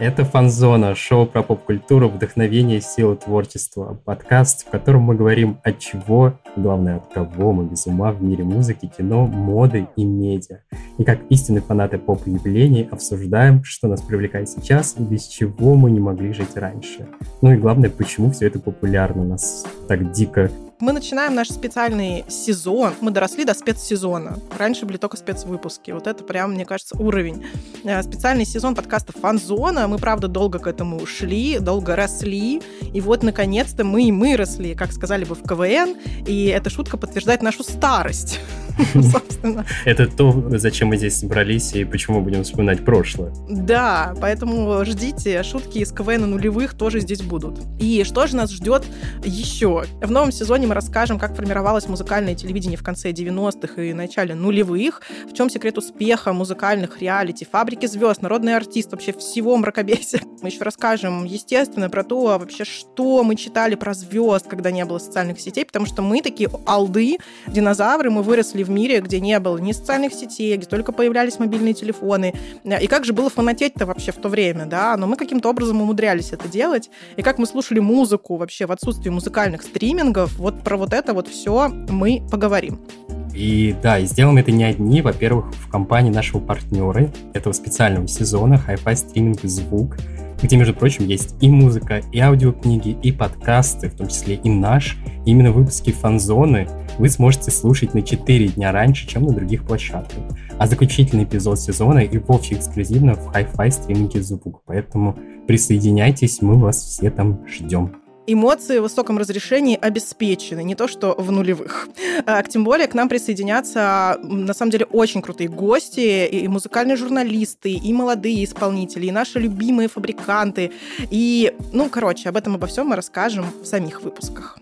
Это «Фанзона» — шоу про поп-культуру, вдохновение, силу творчества. Подкаст, в котором мы говорим от чего, главное, от кого мы без ума в мире музыки, кино, моды и медиа. И как истинные фанаты поп-явлений обсуждаем, что нас привлекает сейчас и без чего мы не могли жить раньше. Ну и главное, почему все это популярно, нас так дико мы начинаем наш специальный сезон. Мы доросли до спецсезона. Раньше были только спецвыпуски. Вот это прям, мне кажется, уровень. Э, специальный сезон подкаста «Фанзона». Мы, правда, долго к этому шли, долго росли. И вот, наконец-то, мы и мы росли, как сказали бы в КВН. И эта шутка подтверждает нашу старость. собственно. Это то, зачем мы здесь собрались и почему будем вспоминать прошлое. Да, поэтому ждите, шутки из КВН нулевых тоже здесь будут. И что же нас ждет еще? В новом сезоне мы расскажем, как формировалось музыкальное телевидение в конце 90-х и начале нулевых, в чем секрет успеха музыкальных реалити, фабрики звезд, народный артист, вообще всего мракобесия. Мы еще расскажем, естественно, про то, вообще, что мы читали про звезд, когда не было социальных сетей, потому что мы такие алды, динозавры, мы выросли в мире, где не было ни социальных сетей, где только появлялись мобильные телефоны. И как же было фанатеть-то вообще в то время, да? Но мы каким-то образом умудрялись это делать. И как мы слушали музыку вообще в отсутствии музыкальных стримингов, вот про вот это вот все мы поговорим. И да, и сделаем это не одни. Во-первых, в компании нашего партнера этого специального сезона Hi-Fi стриминг звук, где, между прочим, есть и музыка, и аудиокниги, и подкасты, в том числе и наш. И именно выпуски фанзоны вы сможете слушать на 4 дня раньше, чем на других площадках. А заключительный эпизод сезона и вовсе эксклюзивно в Hi-Fi стриминге звук. Поэтому присоединяйтесь, мы вас все там ждем эмоции в высоком разрешении обеспечены, не то что в нулевых. А, тем более к нам присоединятся, на самом деле, очень крутые гости, и музыкальные журналисты, и молодые исполнители, и наши любимые фабриканты. И, ну, короче, об этом обо всем мы расскажем в самих выпусках.